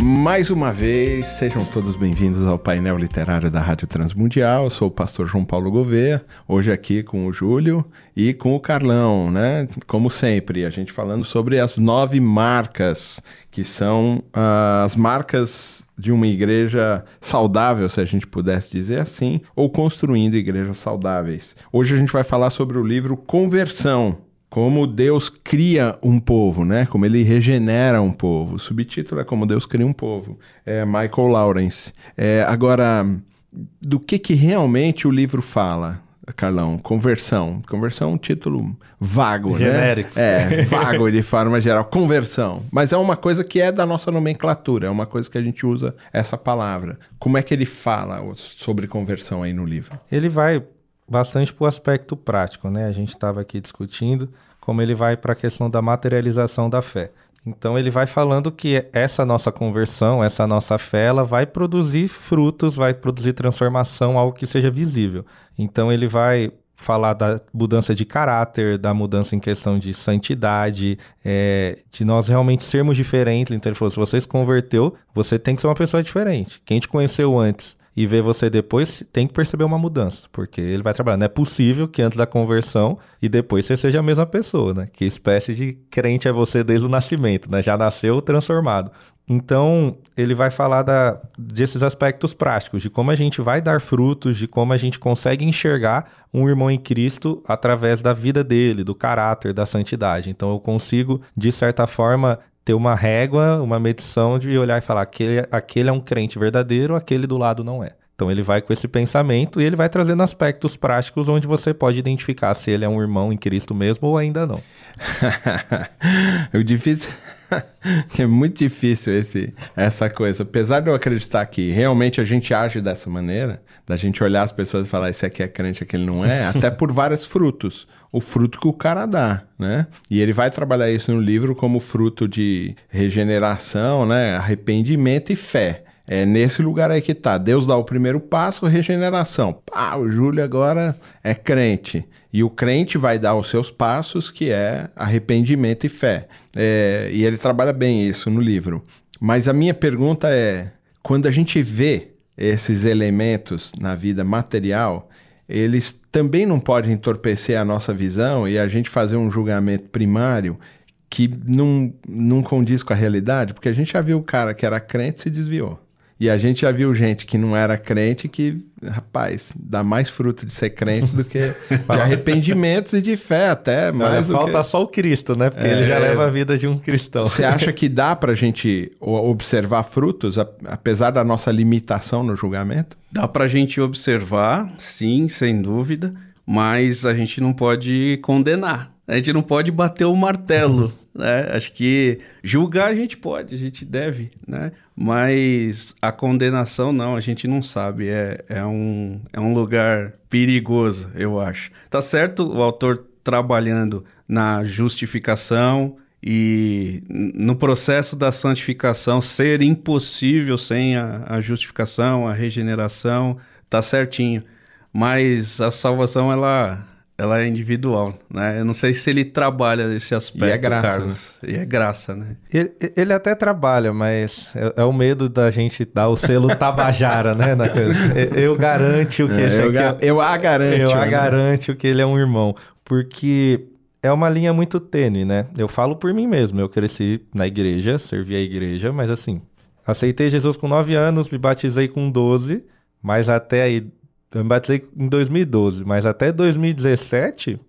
Mais uma vez, sejam todos bem-vindos ao painel literário da Rádio Transmundial. Eu sou o pastor João Paulo Gouveia, hoje aqui com o Júlio e com o Carlão, né? Como sempre, a gente falando sobre as nove marcas, que são uh, as marcas de uma igreja saudável, se a gente pudesse dizer assim, ou construindo igrejas saudáveis. Hoje a gente vai falar sobre o livro Conversão, como Deus cria um povo, né? Como ele regenera um povo. O subtítulo é Como Deus cria um povo. É Michael Lawrence. É, agora, do que, que realmente o livro fala? Carlão, conversão. Conversão é um título vago, Genérico. né? É, vago de forma geral. Conversão. Mas é uma coisa que é da nossa nomenclatura, é uma coisa que a gente usa essa palavra. Como é que ele fala sobre conversão aí no livro? Ele vai bastante para o aspecto prático, né? A gente estava aqui discutindo como ele vai para a questão da materialização da fé. Então ele vai falando que essa nossa conversão, essa nossa fé, ela vai produzir frutos, vai produzir transformação, algo que seja visível. Então ele vai falar da mudança de caráter, da mudança em questão de santidade, é, de nós realmente sermos diferentes. Então ele falou: se você se converteu, você tem que ser uma pessoa diferente. Quem te conheceu antes e ver você depois, tem que perceber uma mudança, porque ele vai trabalhar. Não é possível que antes da conversão e depois você seja a mesma pessoa, né? Que espécie de crente é você desde o nascimento, né? Já nasceu transformado. Então, ele vai falar da, desses aspectos práticos, de como a gente vai dar frutos, de como a gente consegue enxergar um irmão em Cristo através da vida dele, do caráter, da santidade. Então, eu consigo, de certa forma, ter uma régua, uma medição de olhar e falar aquele, aquele é um crente verdadeiro, aquele do lado não é. Então ele vai com esse pensamento e ele vai trazendo aspectos práticos onde você pode identificar se ele é um irmão em Cristo mesmo ou ainda não. o difícil é muito difícil esse, essa coisa. Apesar de eu acreditar que realmente a gente age dessa maneira, da gente olhar as pessoas e falar esse aqui é crente, aquele não é, até por vários frutos. O fruto que o cara dá, né? E ele vai trabalhar isso no livro como fruto de regeneração, né? Arrependimento e fé. É nesse lugar aí que tá. Deus dá o primeiro passo, regeneração. Ah, o Júlio agora é crente. E o crente vai dar os seus passos, que é arrependimento e fé. É, e ele trabalha bem isso no livro. Mas a minha pergunta é: quando a gente vê esses elementos na vida material, eles também não podem entorpecer a nossa visão e a gente fazer um julgamento primário que não, não condiz com a realidade? Porque a gente já viu o cara que era crente se desviou. E a gente já viu gente que não era crente que, rapaz, dá mais fruto de ser crente do que de arrependimentos e de fé até. Mais falta que... só o Cristo, né? Porque é, ele já leva a vida de um cristão. Você acha que dá pra gente observar frutos, apesar da nossa limitação no julgamento? Dá pra gente observar, sim, sem dúvida, mas a gente não pode condenar. A gente não pode bater o martelo, né? Acho que julgar a gente pode, a gente deve, né? Mas a condenação não, a gente não sabe. É, é, um, é um lugar perigoso, eu acho. Tá certo o autor trabalhando na justificação e no processo da santificação ser impossível sem a, a justificação, a regeneração, tá certinho. Mas a salvação, ela ela é individual, né? Eu não sei se ele trabalha nesse aspecto, e é graça, Carlos. Né? E é graça, né? Ele, ele até trabalha, mas é, é, o medo da gente dar o selo tabajara, né? Na coisa. Eu garanto que é, eu, ga eu a garanto. Eu a né? garanto que ele é um irmão, porque é uma linha muito tênue, né? Eu falo por mim mesmo. Eu cresci na igreja, servi a igreja, mas assim, aceitei Jesus com 9 anos, me batizei com 12, mas até aí eu me batizei em 2012, mas até 2017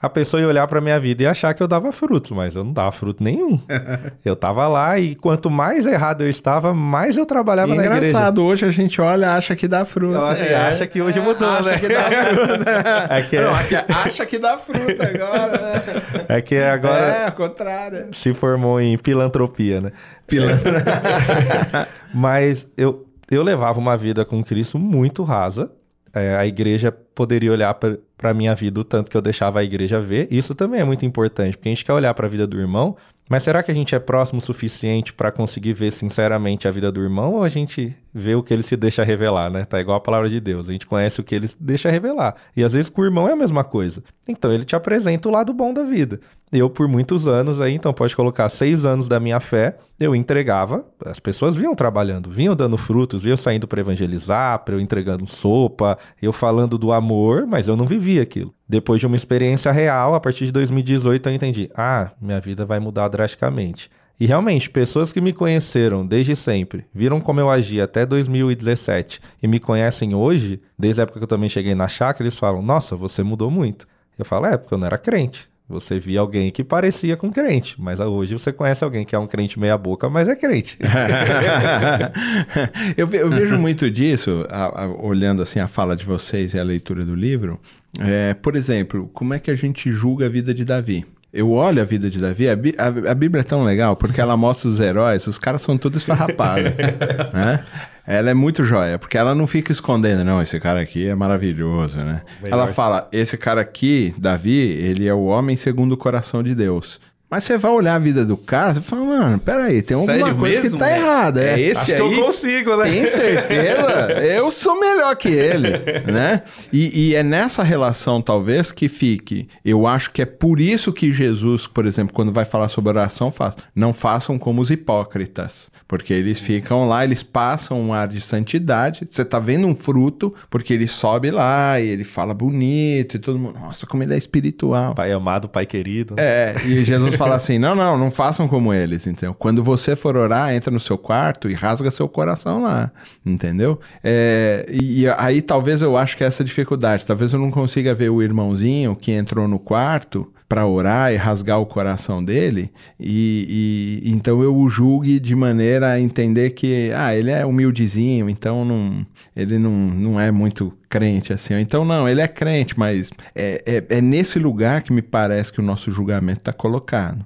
a pessoa ia olhar para minha vida e achar que eu dava frutos, mas eu não dava fruto nenhum. eu tava lá e quanto mais errado eu estava, mais eu trabalhava na igreja. Engraçado, hoje a gente olha acha que dá fruto. É, acha que hoje mudou, acha né? Que dá fruto. é que... Não, acha que dá fruto agora, né? É que agora... É, ao contrário. Se formou em filantropia, né? Pilantropia. mas eu, eu levava uma vida com Cristo muito rasa, é, a igreja poderia olhar para a minha vida o tanto que eu deixava a igreja ver. Isso também é muito importante, porque a gente quer olhar para a vida do irmão Mas será que a gente é próximo o suficiente para conseguir ver sinceramente a vida do irmão ou a gente vê o que ele se deixa revelar, né? Tá igual a palavra de Deus. A gente conhece o que ele deixa revelar. E às vezes com o irmão é a mesma coisa. Então ele te apresenta o lado bom da vida. Eu, por muitos anos aí, então pode colocar seis anos da minha fé, eu entregava, as pessoas vinham trabalhando, vinham dando frutos, vinham saindo para evangelizar, para eu entregando sopa, eu falando do amor, mas eu não vivia aquilo. Depois de uma experiência real, a partir de 2018 eu entendi, ah, minha vida vai mudar drasticamente. E realmente, pessoas que me conheceram desde sempre, viram como eu agi até 2017 e me conhecem hoje, desde a época que eu também cheguei na chácara, eles falam: Nossa, você mudou muito. Eu falo: É, porque eu não era crente. Você via alguém que parecia com crente, mas hoje você conhece alguém que é um crente meia-boca, mas é crente. eu, vejo muito disso, a, a, olhando assim a fala de vocês e a leitura do livro. É, por exemplo, como é que a gente julga a vida de Davi? Eu olho a vida de Davi, a, a, a, Bíblia é tão legal porque ela mostra os heróis, os caras são todos esfarrapados, né? Ela é muito joia, porque ela não fica escondendo, não, esse cara aqui é maravilhoso, né? Melhor. Ela fala, esse cara aqui, Davi, ele é o homem segundo o coração de Deus. Mas você vai olhar a vida do cara, você fala, mano, peraí, tem alguma Sério coisa mesmo? que tá errada. É, é esse Acho aí? que eu consigo, né? Tem certeza? eu sou melhor que ele, né? E, e, é nessa relação, talvez, que fique. Eu acho que é por isso que Jesus, por exemplo, quando vai falar sobre oração, faz, não façam como os hipócritas. Porque eles ficam lá, eles passam um ar de santidade. Você tá vendo um fruto, porque ele sobe lá e ele fala bonito e todo mundo, nossa, como ele é espiritual. Pai amado, pai querido. É, e Jesus fala assim: não, não, não façam como eles. Então, quando você for orar, entra no seu quarto e rasga seu coração lá, entendeu? É, e, aí talvez eu acho que é essa dificuldade. Talvez eu não consiga ver o irmãozinho que entrou no quarto para orar e rasgar o coração dele, e, e, então eu o julgue de maneira a entender que, ah, ele é humildezinho, então não, ele não, não é muito crente assim. Então, não, ele é crente, mas é, é, é nesse lugar que me parece que o nosso julgamento está colocado.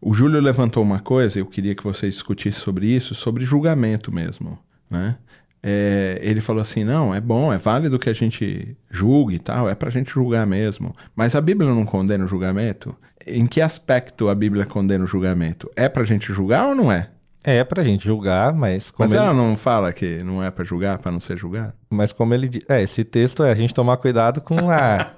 O Júlio levantou uma coisa, eu queria que vocês discutissem sobre isso, sobre julgamento mesmo, né? É, ele falou assim: não, é bom, é válido que a gente julgue e tal, é para a gente julgar mesmo. Mas a Bíblia não condena o julgamento? Em que aspecto a Bíblia condena o julgamento? É para a gente julgar ou não é? É pra gente julgar, mas como Mas ele... ela não fala que não é para julgar, para não ser julgado? Mas como ele diz, é, esse texto é a gente tomar cuidado com a,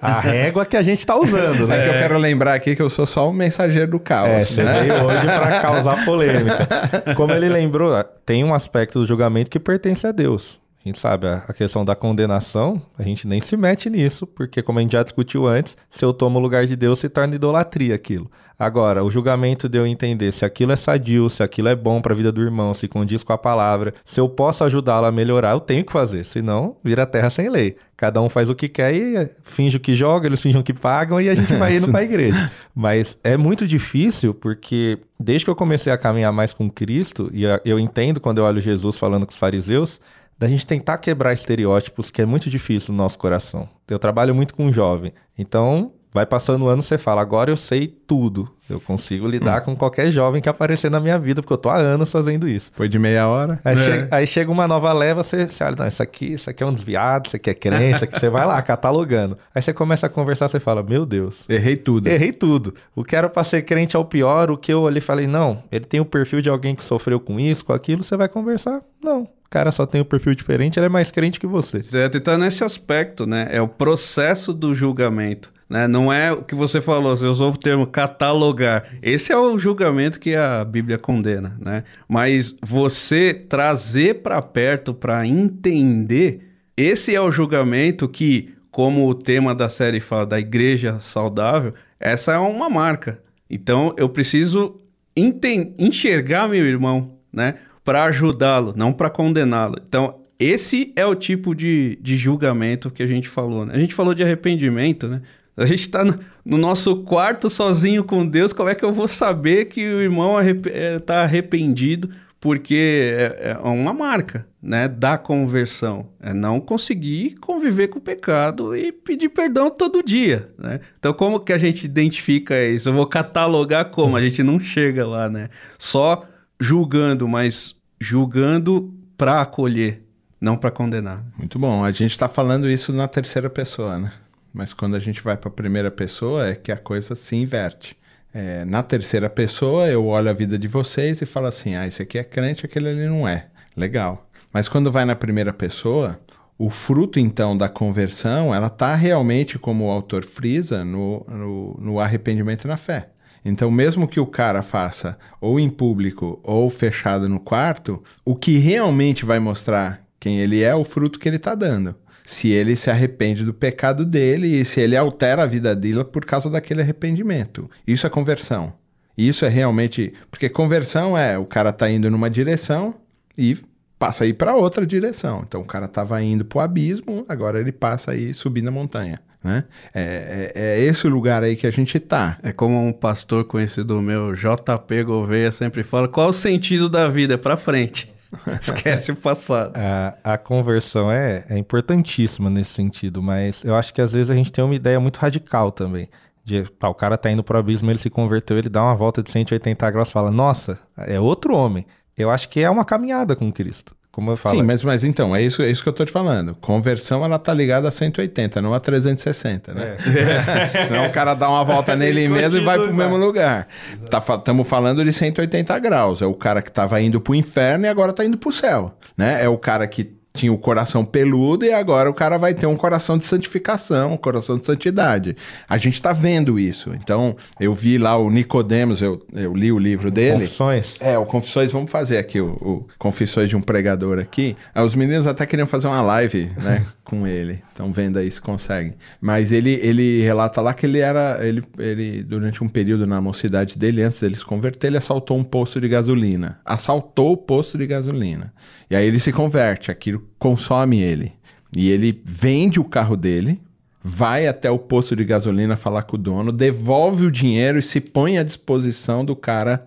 a régua que a gente tá usando, né? É que eu quero lembrar aqui que eu sou só um mensageiro do caos, é, você né? veio hoje para causar polêmica. Como ele lembrou, tem um aspecto do julgamento que pertence a Deus. A gente sabe, a questão da condenação, a gente nem se mete nisso, porque como a gente já discutiu antes, se eu tomo o lugar de Deus, se torna idolatria aquilo. Agora, o julgamento de eu entender se aquilo é sadio, se aquilo é bom para a vida do irmão, se condiz com a palavra, se eu posso ajudá-lo a melhorar, eu tenho que fazer, senão vira terra sem lei. Cada um faz o que quer e finge o que joga, eles fingem que pagam e a gente vai indo para a igreja. Mas é muito difícil porque desde que eu comecei a caminhar mais com Cristo, e eu entendo quando eu olho Jesus falando com os fariseus, da gente tentar quebrar estereótipos que é muito difícil no nosso coração. Eu trabalho muito com jovem, então vai passando o ano você fala, agora eu sei tudo. Eu consigo lidar hum. com qualquer jovem que aparecer na minha vida, porque eu tô há anos fazendo isso. Foi de meia hora. Aí, é. chega, aí chega, uma nova leva, você, você olha, não, isso aqui, isso aqui é um desviado, isso aqui é crente, isso aqui você vai lá catalogando. Aí você começa a conversar, você fala, meu Deus. Errei tudo. Errei tudo. O que era pra ser crente é o pior, o que eu ali falei, não, ele tem o perfil de alguém que sofreu com isso, com aquilo, você vai conversar. Não, cara só tem um perfil diferente, ele é mais crente que você. Certo, então nesse aspecto, né, é o processo do julgamento. Né? Não é o que você falou, você usou o termo catalogar. Esse é o julgamento que a Bíblia condena, né? Mas você trazer para perto para entender, esse é o julgamento que, como o tema da série fala da igreja saudável, essa é uma marca. Então eu preciso enxergar meu irmão, né? Para ajudá-lo, não para condená-lo. Então, esse é o tipo de, de julgamento que a gente falou. Né? A gente falou de arrependimento, né? A gente está no, no, nosso quarto sozinho com Deus, como é que eu vou saber que o irmão está tá arrependido? Porque é, é, uma marca né, da conversão. É não conseguir conviver com o pecado e pedir perdão todo dia. Né? Então, como que a gente identifica isso? Eu vou catalogar como? A gente não chega lá, né? Só julgando, mas julgando para acolher, não para condenar. Muito bom. A gente está falando isso na terceira pessoa, né? Mas quando a gente vai para a primeira pessoa é que a coisa se inverte. É, na terceira pessoa, eu olho a vida de vocês e falo assim: ah, esse aqui é crente, aquele ali não é. Legal. Mas quando vai na primeira pessoa, o fruto então da conversão, ela está realmente, como o autor frisa, no, no, no arrependimento na fé. Então, mesmo que o cara faça ou em público ou fechado no quarto, o que realmente vai mostrar quem ele é é o fruto que ele está dando. Se ele se arrepende do pecado dele e se ele altera a vida dele por causa daquele arrependimento. Isso é conversão. Isso é realmente. Porque conversão é o cara tá indo numa direção e passa a ir para outra direção. Então o cara estava indo para o abismo, agora ele passa a ir subir na montanha. Né? É, é, é, esse o lugar aí que a gente tá. É como um pastor conhecido meu, JP Gouveia, sempre fala: qual o sentido da vida? É para frente. Esquece o passado. A, a conversão é, é importantíssima nesse sentido, mas eu acho que às vezes a gente tem uma ideia muito radical também. De, ah, o cara tá indo pro abismo, ele se converteu, ele dá uma volta de 180 graus e fala: Nossa, é outro homem. Eu acho que é uma caminhada com Cristo. Como eu falo. Sim, mas, mas então, é isso, é isso que eu tô te falando. Conversão, ela tá ligada a 180, não a 360, né? É. Senão o cara dá uma volta nele mesmo e vai pro mesmo lugar. Estamos tá, falando de 180 graus. É o cara que tava indo pro inferno e agora tá indo pro céu, né? É o cara que tinha o coração peludo e agora o cara vai ter um coração de santificação, um coração de santidade. A gente está vendo isso. Então, eu vi lá o Nicodemos, eu, eu li o livro dele. Confissões. É, o Confissões, vamos fazer aqui o, o Confissões de um Pregador aqui. Os meninos até queriam fazer uma live, né, com ele. Estão vendo aí se conseguem. Mas ele, ele relata lá que ele era, ele, ele, durante um período na mocidade dele, antes dele se converter, ele assaltou um posto de gasolina. Assaltou o posto de gasolina. E aí ele se converte, aquilo consome ele. E ele vende o carro dele, vai até o posto de gasolina falar com o dono, devolve o dinheiro e se põe à disposição do cara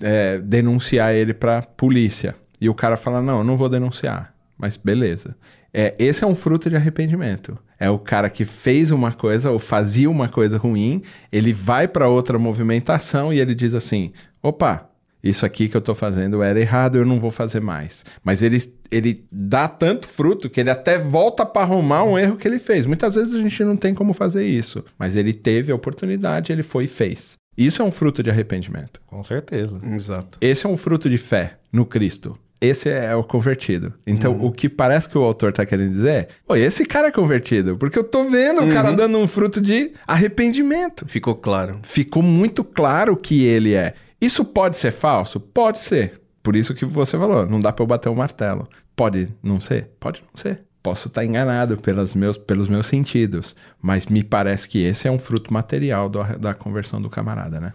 é, denunciar ele para polícia. E o cara fala: Não, eu não vou denunciar. Mas beleza. É, esse é um fruto de arrependimento. É o cara que fez uma coisa ou fazia uma coisa ruim, ele vai para outra movimentação e ele diz assim: opa, isso aqui que eu estou fazendo era errado, eu não vou fazer mais. Mas ele, ele dá tanto fruto que ele até volta para arrumar um erro que ele fez. Muitas vezes a gente não tem como fazer isso, mas ele teve a oportunidade, ele foi e fez. Isso é um fruto de arrependimento. Com certeza. Exato. Esse é um fruto de fé no Cristo. Esse é o convertido. Então, uhum. o que parece que o autor está querendo dizer é: Pô, esse cara é convertido. Porque eu tô vendo uhum. o cara uhum. dando um fruto de arrependimento. Ficou claro. Ficou muito claro que ele é. Isso pode ser falso? Pode ser. Por isso que você falou, não dá para eu bater o martelo. Pode não ser? Pode não ser. Posso estar enganado pelos meus, pelos meus sentidos, mas me parece que esse é um fruto material do, da conversão do camarada, né?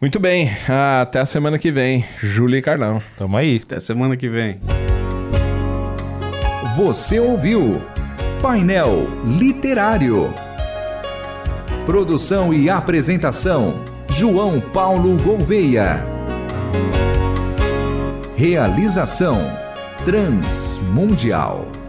Muito bem, até a semana que vem. Júlia e Carlão. Tamo aí. Até semana que vem. Você ouviu Painel Literário. Produção e apresentação João Paulo Gouveia. Realização Transmundial.